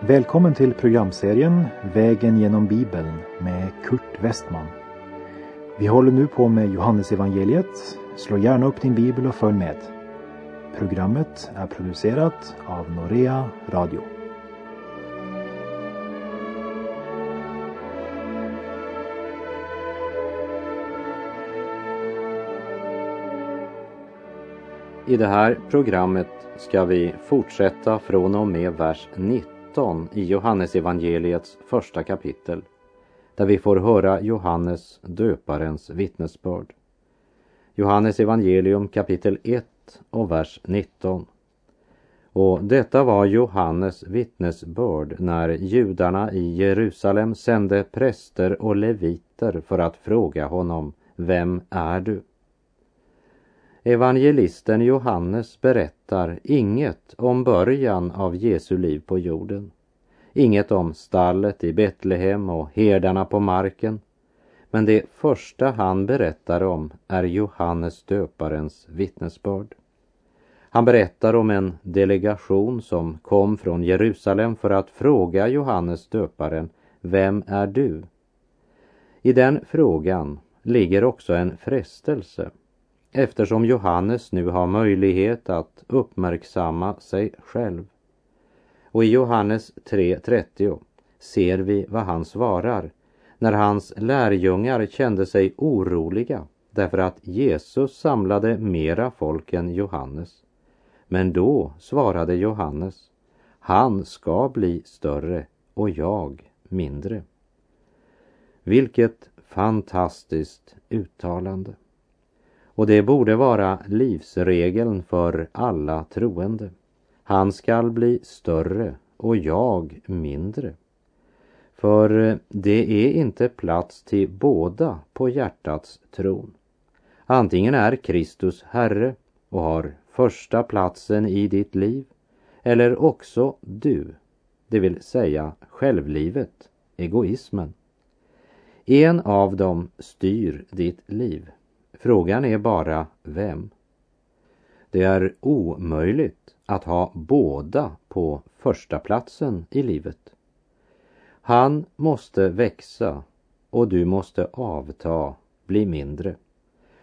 Välkommen till programserien Vägen genom Bibeln med Kurt Westman. Vi håller nu på med Johannesevangeliet. Slå gärna upp din bibel och följ med. Programmet är producerat av Norea Radio. I det här programmet ska vi fortsätta från och med vers 19 i Johannesevangeliets första kapitel där vi får höra Johannes döparens vittnesbörd. Johannes evangelium kapitel 1 och vers 19. Och detta var Johannes vittnesbörd när judarna i Jerusalem sände präster och leviter för att fråga honom, vem är du? Evangelisten Johannes berättar inget om början av Jesu liv på jorden. Inget om stallet i Betlehem och herdarna på marken. Men det första han berättar om är Johannes döparens vittnesbörd. Han berättar om en delegation som kom från Jerusalem för att fråga Johannes döparen, vem är du? I den frågan ligger också en frestelse eftersom Johannes nu har möjlighet att uppmärksamma sig själv. Och i Johannes 3.30 ser vi vad han svarar när hans lärjungar kände sig oroliga därför att Jesus samlade mera folk än Johannes. Men då svarade Johannes, han ska bli större och jag mindre. Vilket fantastiskt uttalande. Och det borde vara livsregeln för alla troende. Han skall bli större och jag mindre. För det är inte plats till båda på hjärtats tron. Antingen är Kristus Herre och har första platsen i ditt liv eller också du, det vill säga självlivet, egoismen. En av dem styr ditt liv. Frågan är bara vem. Det är omöjligt att ha båda på första platsen i livet. Han måste växa och du måste avta, bli mindre.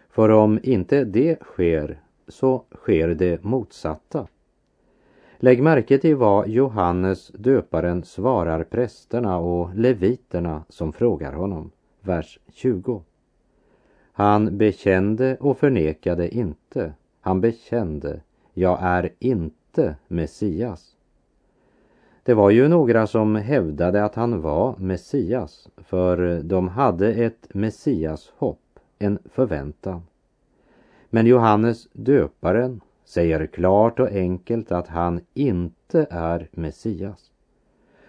För om inte det sker så sker det motsatta. Lägg märke till vad Johannes döparen svarar prästerna och leviterna som frågar honom. Vers 20. Han bekände och förnekade inte. Han bekände, jag är inte Messias. Det var ju några som hävdade att han var Messias, för de hade ett Messias hopp, en förväntan. Men Johannes döparen säger klart och enkelt att han inte är Messias.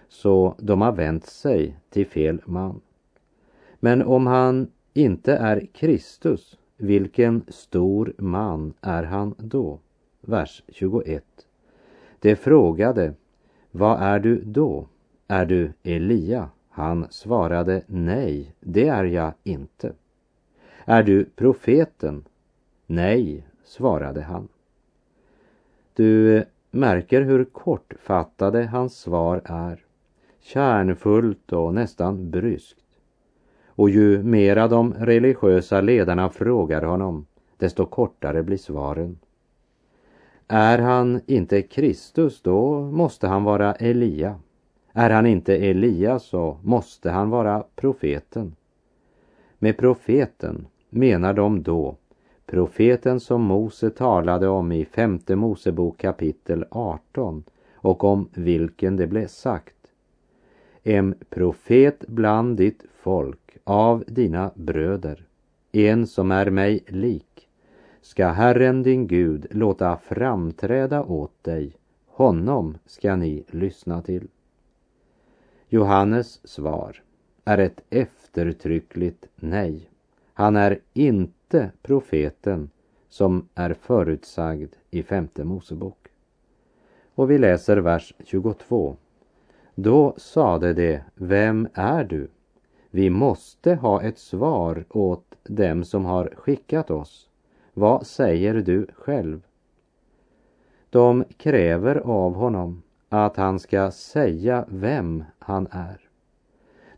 Så de har vänt sig till fel man. Men om han inte är Kristus, vilken stor man är han då? Vers 21. De frågade, vad är du då? Är du Elia? Han svarade, nej, det är jag inte. Är du profeten? Nej, svarade han. Du eh, märker hur kortfattade hans svar är. Kärnfullt och nästan bryskt. Och ju mera de religiösa ledarna frågar honom, desto kortare blir svaren. Är han inte Kristus, då måste han vara Elia. Är han inte Elia så måste han vara profeten. Med profeten menar de då profeten som Mose talade om i femte Mosebok kapitel 18 och om vilken det blev sagt. En profet bland ditt folk av dina bröder, en som är mig lik, ska Herren din Gud låta framträda åt dig, honom ska ni lyssna till. Johannes svar är ett eftertryckligt nej. Han är inte profeten som är förutsagd i femte Mosebok. Och vi läser vers 22. Då sade de, vem är du? Vi måste ha ett svar åt dem som har skickat oss. Vad säger du själv? De kräver av honom att han ska säga vem han är.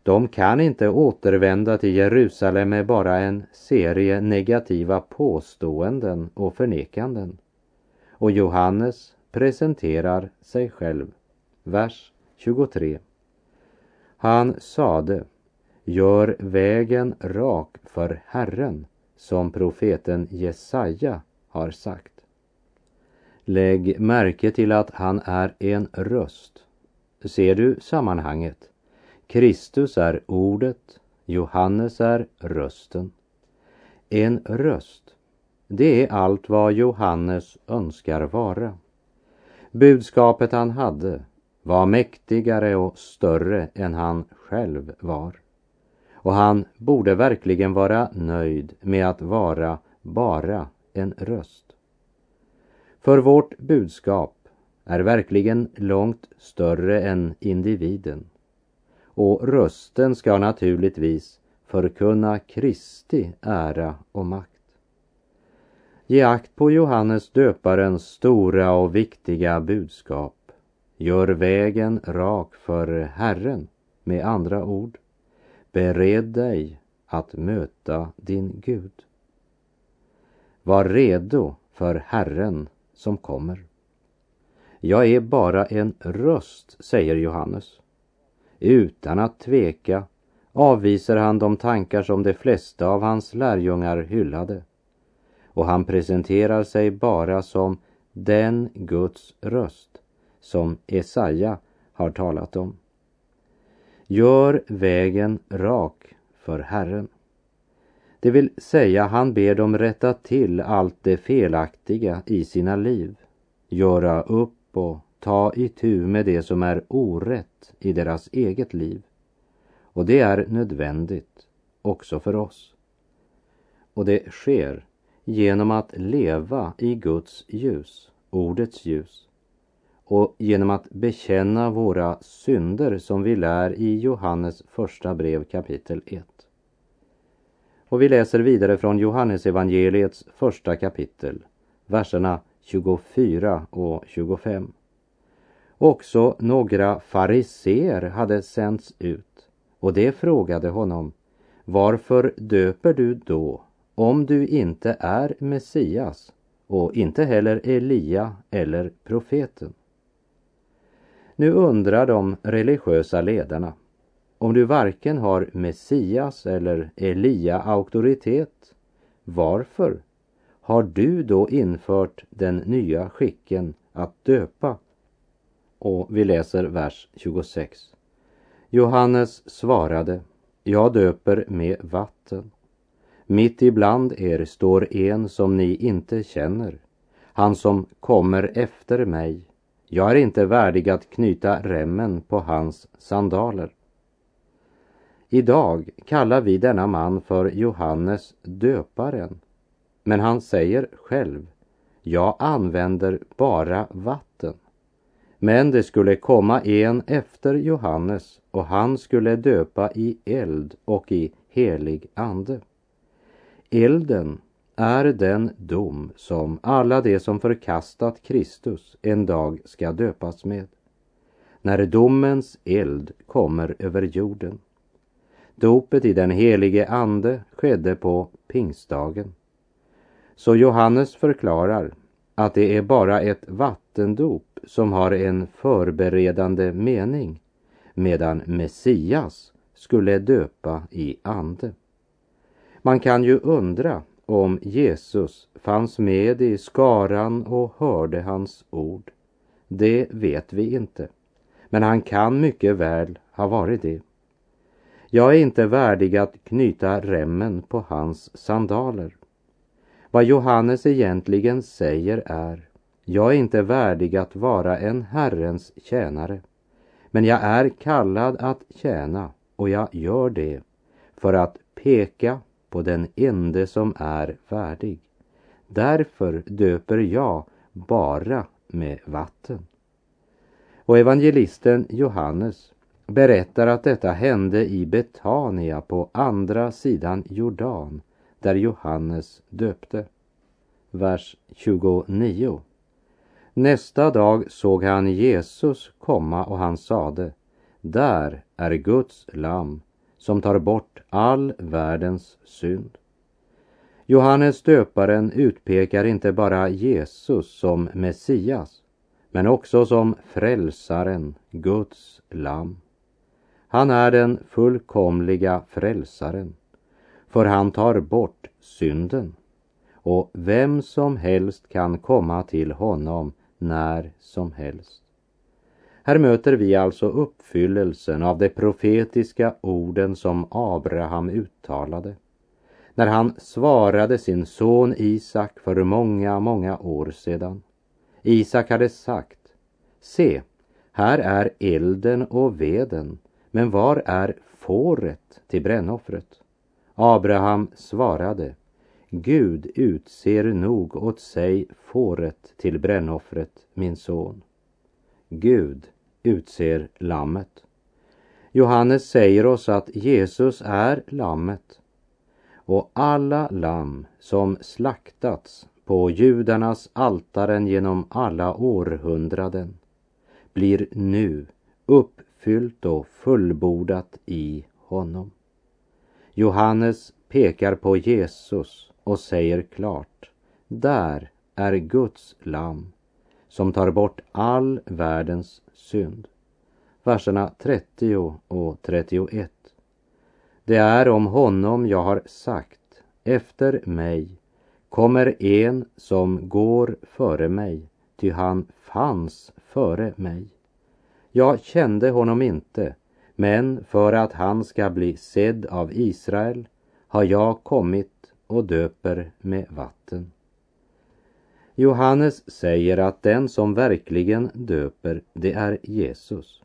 De kan inte återvända till Jerusalem med bara en serie negativa påståenden och förnekanden. Och Johannes presenterar sig själv. Vers 23. Han sade, gör vägen rak för Herren, som profeten Jesaja har sagt. Lägg märke till att han är en röst. Ser du sammanhanget? Kristus är ordet, Johannes är rösten. En röst, det är allt vad Johannes önskar vara. Budskapet han hade var mäktigare och större än han själv var. Och han borde verkligen vara nöjd med att vara bara en röst. För vårt budskap är verkligen långt större än individen. Och rösten ska naturligtvis förkunna Kristi ära och makt. Ge akt på Johannes döparens stora och viktiga budskap. Gör vägen rak för Herren, med andra ord. Bered dig att möta din Gud. Var redo för Herren som kommer. Jag är bara en röst, säger Johannes. Utan att tveka avvisar han de tankar som de flesta av hans lärjungar hyllade. Och han presenterar sig bara som den Guds röst som Esaja har talat om. Gör vägen rak för Herren. Det vill säga, han ber dem rätta till allt det felaktiga i sina liv, göra upp och ta itu med det som är orätt i deras eget liv. Och det är nödvändigt också för oss. Och det sker genom att leva i Guds ljus, ordets ljus, och genom att bekänna våra synder som vi lär i Johannes första brev kapitel 1. Och vi läser vidare från Johannesevangeliets första kapitel, verserna 24 och 25. Också några fariseer hade sänts ut och det frågade honom, varför döper du då om du inte är Messias och inte heller Elia eller profeten? Nu undrar de religiösa ledarna om du varken har Messias eller Elia auktoritet, varför har du då infört den nya skicken att döpa? Och vi läser vers 26. Johannes svarade, jag döper med vatten. Mitt ibland er står en som ni inte känner, han som kommer efter mig. Jag är inte värdig att knyta remmen på hans sandaler. Idag kallar vi denna man för Johannes döparen. Men han säger själv, jag använder bara vatten. Men det skulle komma en efter Johannes och han skulle döpa i eld och i helig ande. Elden är den dom som alla de som förkastat Kristus en dag ska döpas med. När domens eld kommer över jorden Dopet i den helige Ande skedde på pingstdagen. Så Johannes förklarar att det är bara ett vattendop som har en förberedande mening medan Messias skulle döpa i ande. Man kan ju undra om Jesus fanns med i skaran och hörde hans ord. Det vet vi inte, men han kan mycket väl ha varit det. Jag är inte värdig att knyta remmen på hans sandaler. Vad Johannes egentligen säger är, jag är inte värdig att vara en Herrens tjänare, men jag är kallad att tjäna och jag gör det för att peka på den ende som är värdig. Därför döper jag bara med vatten. Och evangelisten Johannes berättar att detta hände i Betania på andra sidan Jordan, där Johannes döpte. Vers 29. Nästa dag såg han Jesus komma och han sade, där är Guds lamm som tar bort all världens synd. Johannes döparen utpekar inte bara Jesus som Messias, men också som frälsaren, Guds lam. Han är den fullkomliga frälsaren, för han tar bort synden. Och vem som helst kan komma till honom när som helst. Här möter vi alltså uppfyllelsen av de profetiska orden som Abraham uttalade när han svarade sin son Isak för många, många år sedan. Isak hade sagt, se, här är elden och veden, men var är fåret till brännoffret? Abraham svarade, Gud utser nog åt sig fåret till brännoffret, min son. Gud utser lammet. Johannes säger oss att Jesus är lammet och alla lamm som slaktats på judarnas altaren genom alla århundraden blir nu uppfyllt och fullbordat i honom. Johannes pekar på Jesus och säger klart, där är Guds lamm som tar bort all världens synd. Verserna 30 och 31. Det är om honom jag har sagt, efter mig kommer en som går före mig, ty han fanns före mig. Jag kände honom inte, men för att han ska bli sedd av Israel har jag kommit och döper med vatten. Johannes säger att den som verkligen döper, det är Jesus.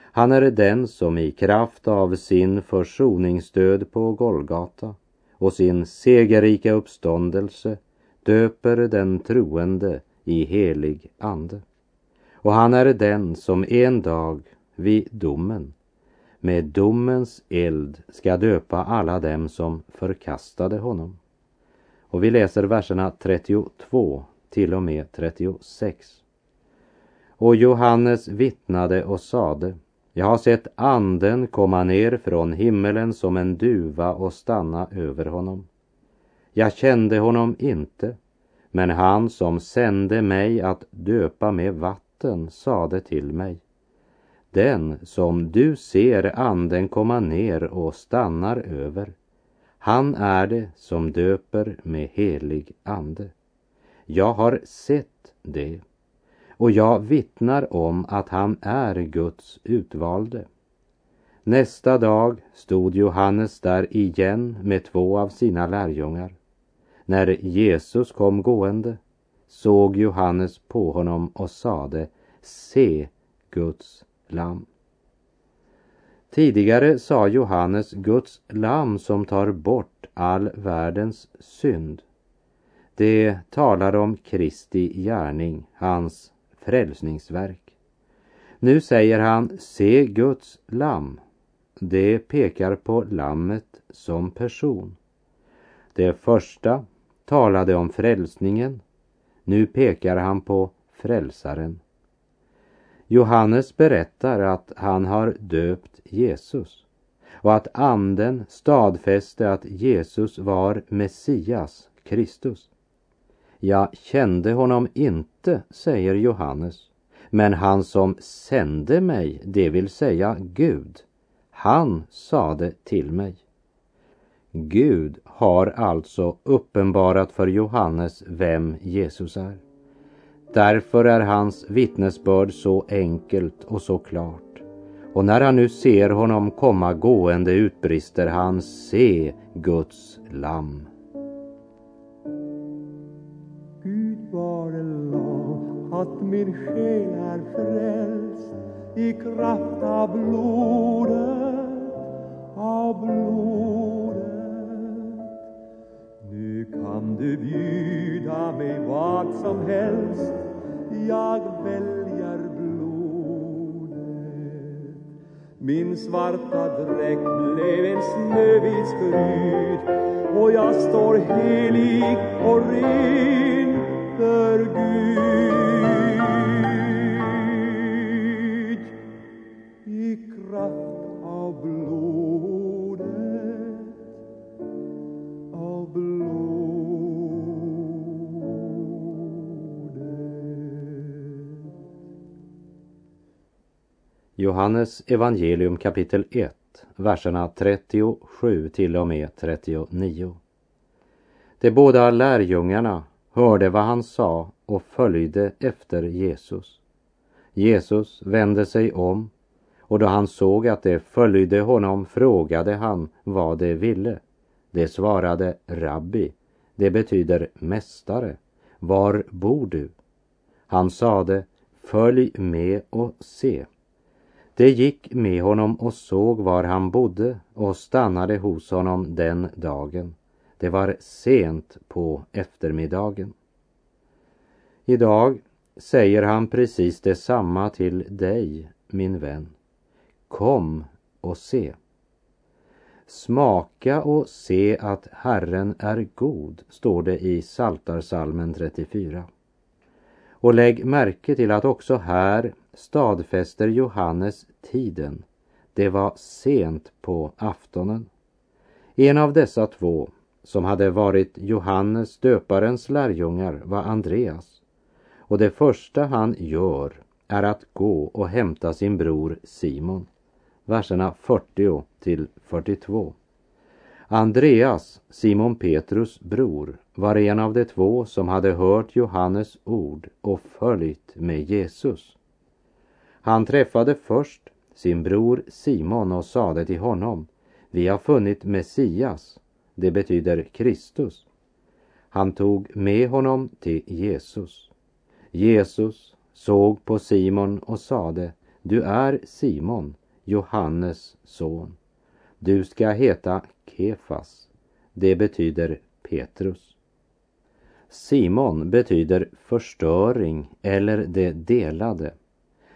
Han är den som i kraft av sin försoningsdöd på Golgata och sin segerrika uppståndelse döper den troende i helig ande. Och han är den som en dag vid domen med domens eld ska döpa alla dem som förkastade honom. Och vi läser verserna 32 till och med 36. Och Johannes vittnade och sade jag har sett anden komma ner från himmelen som en duva och stanna över honom. Jag kände honom inte, men han som sände mig att döpa med vatten sade till mig. Den som du ser anden komma ner och stannar över, han är det som döper med helig ande. Jag har sett det och jag vittnar om att han är Guds utvalde. Nästa dag stod Johannes där igen med två av sina lärjungar. När Jesus kom gående såg Johannes på honom och sade Se Guds lam. Tidigare sa Johannes Guds lam som tar bort all världens synd. Det talar om Kristi gärning, hans frälsningsverk. Nu säger han, se Guds lamm. Det pekar på lammet som person. Det första talade om frälsningen. Nu pekar han på frälsaren. Johannes berättar att han har döpt Jesus och att anden stadfäste att Jesus var Messias, Kristus. Jag kände honom inte, säger Johannes, men han som sände mig, det vill säga Gud, han sade till mig. Gud har alltså uppenbarat för Johannes vem Jesus är. Därför är hans vittnesbörd så enkelt och så klart. Och när han nu ser honom komma gående utbrister han se Guds lamm. Min själ är frälst i kraft av blodet, av blodet. Nu kan du bjuda mig vad som helst, jag väljer blodet. Min svarta dräkt blev en snövit skrud och jag står helig och ren för Gud. Johannes evangelium kapitel 1, verserna 37 till och med 39. De båda lärjungarna hörde vad han sa och följde efter Jesus. Jesus vände sig om och då han såg att de följde honom frågade han vad de ville. De svarade Rabbi, det betyder mästare. Var bor du? Han sade, följ med och se. De gick med honom och såg var han bodde och stannade hos honom den dagen. Det var sent på eftermiddagen. Idag säger han precis detsamma till dig, min vän. Kom och se. Smaka och se att Herren är god, står det i Saltarsalmen 34. Och lägg märke till att också här stadfäster Johannes tiden. Det var sent på aftonen. En av dessa två som hade varit Johannes döparens lärjungar var Andreas. Och det första han gör är att gå och hämta sin bror Simon. Verserna 40 till 42. Andreas, Simon Petrus bror, var en av de två som hade hört Johannes ord och följt med Jesus. Han träffade först sin bror Simon och sade till honom, vi har funnit Messias, det betyder Kristus. Han tog med honom till Jesus. Jesus såg på Simon och sade, du är Simon, Johannes son. Du ska heta Kefas. Det betyder Petrus. Simon betyder förstöring eller det delade,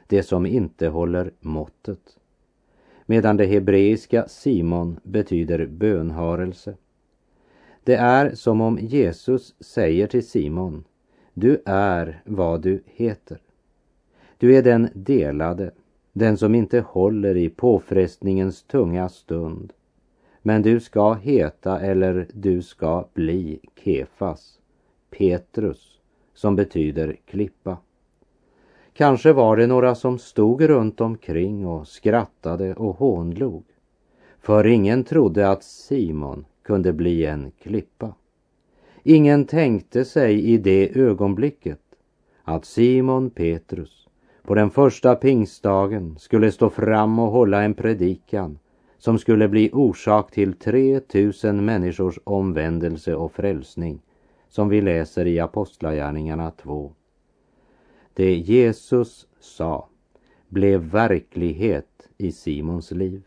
det som inte håller måttet. Medan det hebreiska Simon betyder bönhörelse. Det är som om Jesus säger till Simon, du är vad du heter. Du är den delade, den som inte håller i påfrestningens tunga stund. Men du ska heta eller du ska bli Kefas, Petrus, som betyder klippa. Kanske var det några som stod runt omkring och skrattade och hånlog. För ingen trodde att Simon kunde bli en klippa. Ingen tänkte sig i det ögonblicket att Simon Petrus på den första pingstdagen skulle stå fram och hålla en predikan som skulle bli orsak till 3000 människors omvändelse och frälsning som vi läser i Apostlagärningarna 2. Det Jesus sa blev verklighet i Simons liv.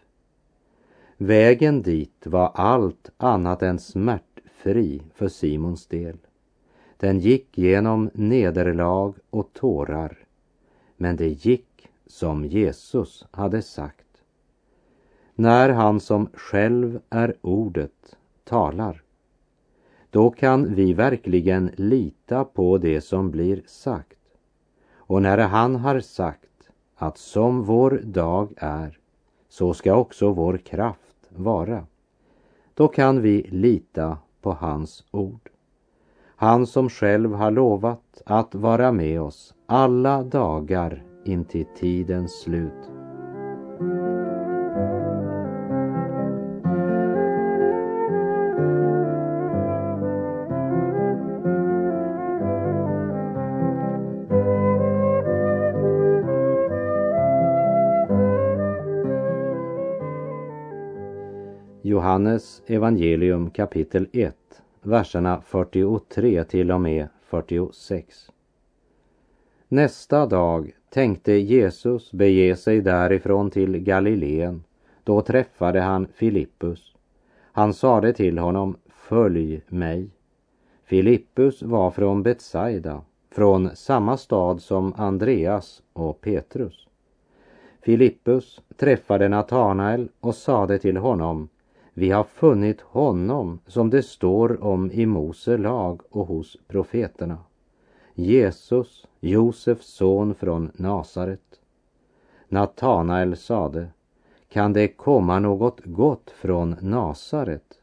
Vägen dit var allt annat än smärtfri för Simons del. Den gick genom nederlag och tårar, men det gick som Jesus hade sagt. När han som själv är ordet talar, då kan vi verkligen lita på det som blir sagt. Och när han har sagt att som vår dag är, så ska också vår kraft vara. Då kan vi lita på hans ord. Han som själv har lovat att vara med oss alla dagar intill tidens slut. Johannes evangelium kapitel 1, verserna 43 till och med 46. Nästa dag tänkte Jesus bege sig därifrån till Galileen. Då träffade han Filippus. Han sade till honom, följ mig. Filippus var från Betsaida, från samma stad som Andreas och Petrus. Filippus träffade Natanael och sade till honom vi har funnit honom som det står om i Mose lag och hos profeterna. Jesus, Josefs son från Nasaret. Natanael sade Kan det komma något gott från Nasaret?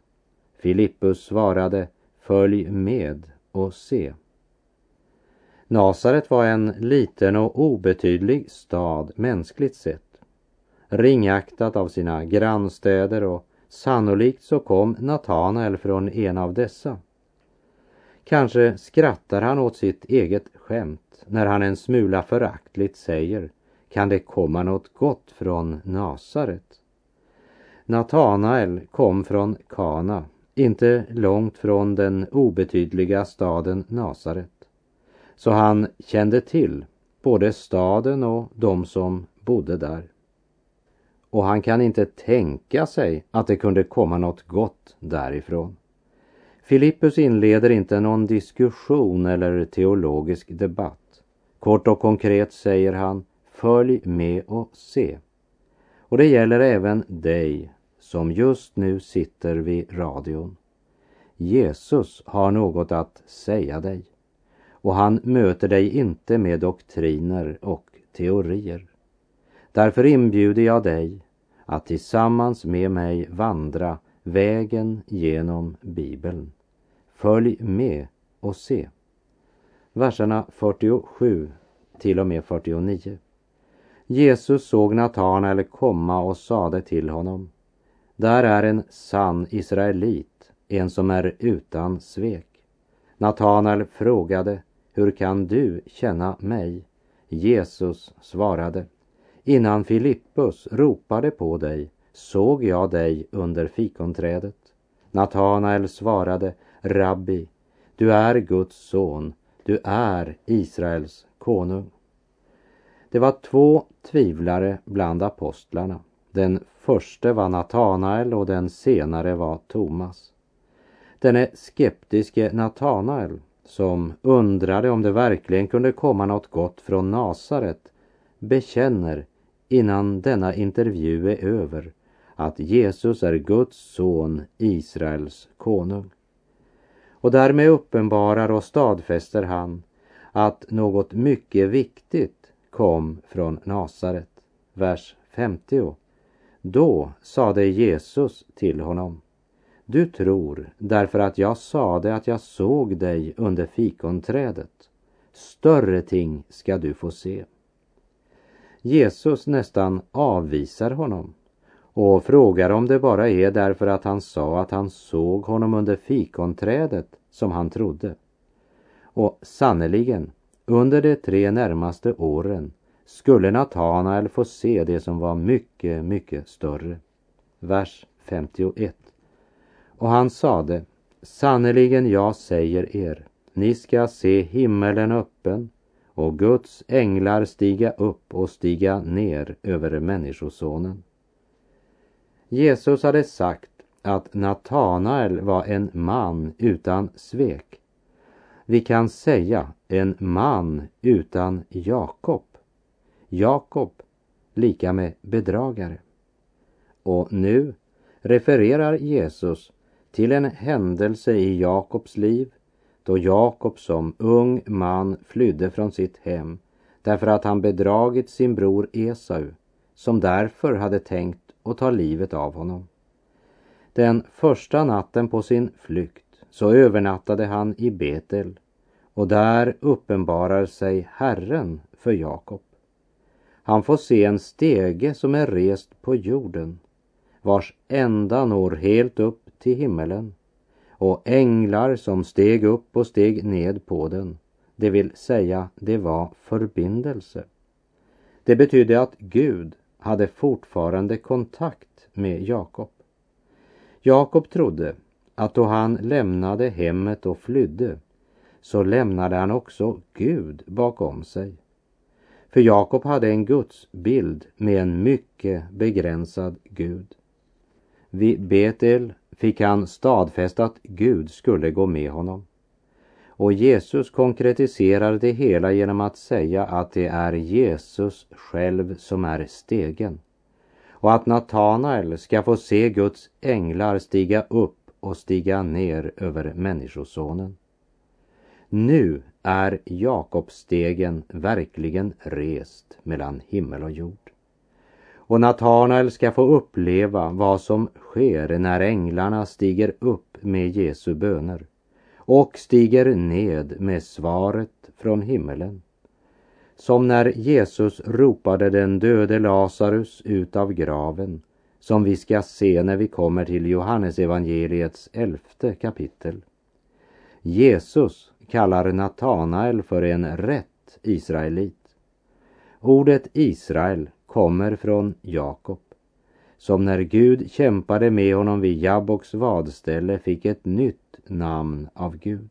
Filippus svarade Följ med och se. Nasaret var en liten och obetydlig stad mänskligt sett. Ringaktat av sina grannstäder och sannolikt så kom Natanael från en av dessa. Kanske skrattar han åt sitt eget skämt när han en smula föraktligt säger Kan det komma något gott från Nasaret? Natanael kom från Kana, inte långt från den obetydliga staden Nasaret. Så han kände till både staden och de som bodde där. Och han kan inte tänka sig att det kunde komma något gott därifrån. Filippus inleder inte någon diskussion eller teologisk debatt. Kort och konkret säger han, följ med och se. Och det gäller även dig som just nu sitter vid radion. Jesus har något att säga dig och han möter dig inte med doktriner och teorier. Därför inbjuder jag dig att tillsammans med mig vandra vägen genom Bibeln. Följ med och se. Verserna 47 till och med 49. Jesus såg Natanael komma och sade till honom. Där är en sann israelit, en som är utan svek. Natanael frågade, hur kan du känna mig? Jesus svarade, innan Filippus ropade på dig såg jag dig under fikonträdet. Natanael svarade, Rabbi, du är Guds son, du är Israels konung. Det var två tvivlare bland apostlarna. Den första var Natanael och den senare var Thomas. Denne skeptiske Natanael som undrade om det verkligen kunde komma något gott från Nasaret bekänner innan denna intervju är över att Jesus är Guds son, Israels konung. Och därmed uppenbarar och stadfäster han att något mycket viktigt kom från Nasaret. Vers 50. Då sade Jesus till honom du tror därför att jag sade att jag såg dig under fikonträdet. Större ting ska du få se. Jesus nästan avvisar honom och frågar om det bara är därför att han sa att han såg honom under fikonträdet som han trodde. Och sannerligen, under de tre närmaste åren skulle Natanael få se det som var mycket, mycket större. Vers 51. Och han sade, sannerligen jag säger er, ni ska se himmelen öppen och Guds änglar stiga upp och stiga ner över Människosonen. Jesus hade sagt att Natanael var en man utan svek. Vi kan säga en man utan Jakob. Jakob lika med bedragare. Och nu refererar Jesus till en händelse i Jakobs liv då Jakob som ung man flydde från sitt hem därför att han bedragit sin bror Esau som därför hade tänkt att ta livet av honom. Den första natten på sin flykt så övernattade han i Betel och där uppenbarar sig Herren för Jakob. Han får se en stege som är rest på jorden vars ända når helt upp till himmelen och änglar som steg upp och steg ned på den. Det vill säga, det var förbindelse. Det betydde att Gud hade fortfarande kontakt med Jakob. Jakob trodde att då han lämnade hemmet och flydde så lämnade han också Gud bakom sig. För Jakob hade en gudsbild med en mycket begränsad Gud. Vid Betel fick han stadfäst att Gud skulle gå med honom. Och Jesus konkretiserar det hela genom att säga att det är Jesus själv som är stegen och att Natanael ska få se Guds änglar stiga upp och stiga ner över Människosonen. Nu är Jakobsstegen verkligen rest mellan himmel och jord. Och Natanael ska få uppleva vad som sker när änglarna stiger upp med Jesu böner och stiger ned med svaret från himmelen. Som när Jesus ropade den döde Lazarus ut av graven, som vi ska se när vi kommer till Johannesevangeliets elfte kapitel. Jesus kallar Natanael för en rätt israelit. Ordet Israel kommer från Jakob, som när Gud kämpade med honom vid Jabboks vadställe fick ett nytt namn av Gud.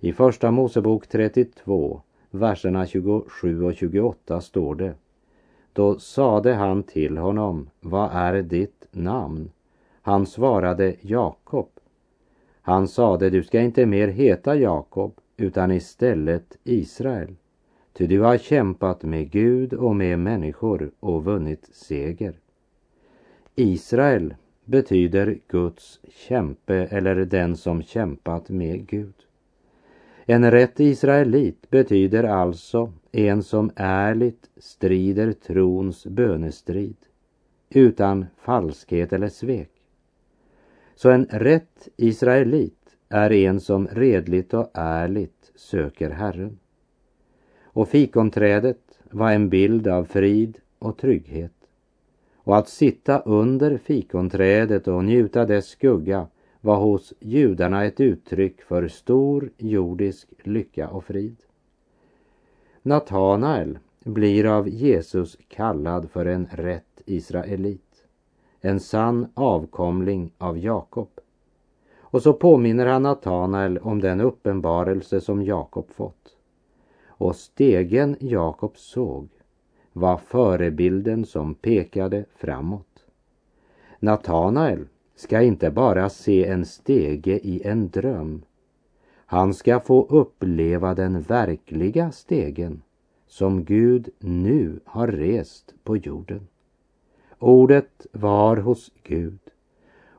I Första Mosebok 32, verserna 27 och 28 står det Då sade han till honom, vad är ditt namn? Han svarade Jakob. Han sade, du ska inte mer heta Jakob, utan istället Israel. Ty du har kämpat med Gud och med människor och vunnit seger. Israel betyder Guds kämpe eller den som kämpat med Gud. En rätt israelit betyder alltså en som ärligt strider trons bönestrid utan falskhet eller svek. Så en rätt israelit är en som redligt och ärligt söker Herren. Och fikonträdet var en bild av frid och trygghet. Och att sitta under fikonträdet och njuta dess skugga var hos judarna ett uttryck för stor jordisk lycka och frid. Natanael blir av Jesus kallad för en rätt israelit, en sann avkomling av Jakob. Och så påminner han Natanael om den uppenbarelse som Jakob fått. Och stegen Jakob såg var förebilden som pekade framåt. Natanael ska inte bara se en stege i en dröm. Han ska få uppleva den verkliga stegen som Gud nu har rest på jorden. Ordet var hos Gud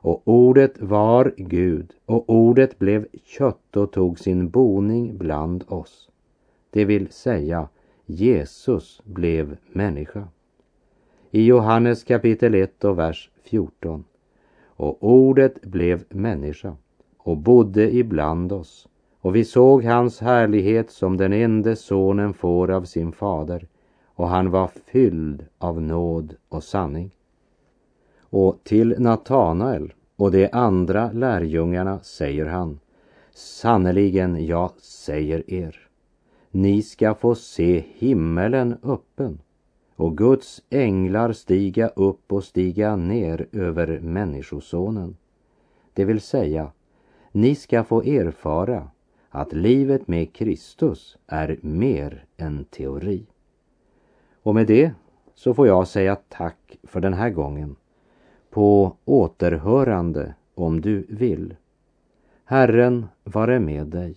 och ordet var Gud och ordet blev kött och tog sin boning bland oss. Det vill säga Jesus blev människa. I Johannes kapitel 1 och vers 14 och ordet blev människa och bodde ibland oss och vi såg hans härlighet som den enda sonen får av sin fader och han var fylld av nåd och sanning. Och till Natanael och de andra lärjungarna säger han Sannerligen, jag säger er, ni ska få se himmelen öppen och Guds änglar stiga upp och stiga ner över Människosonen. Det vill säga, ni ska få erfara att livet med Kristus är mer än teori. Och med det så får jag säga tack för den här gången. På återhörande om du vill. Herren vare med dig.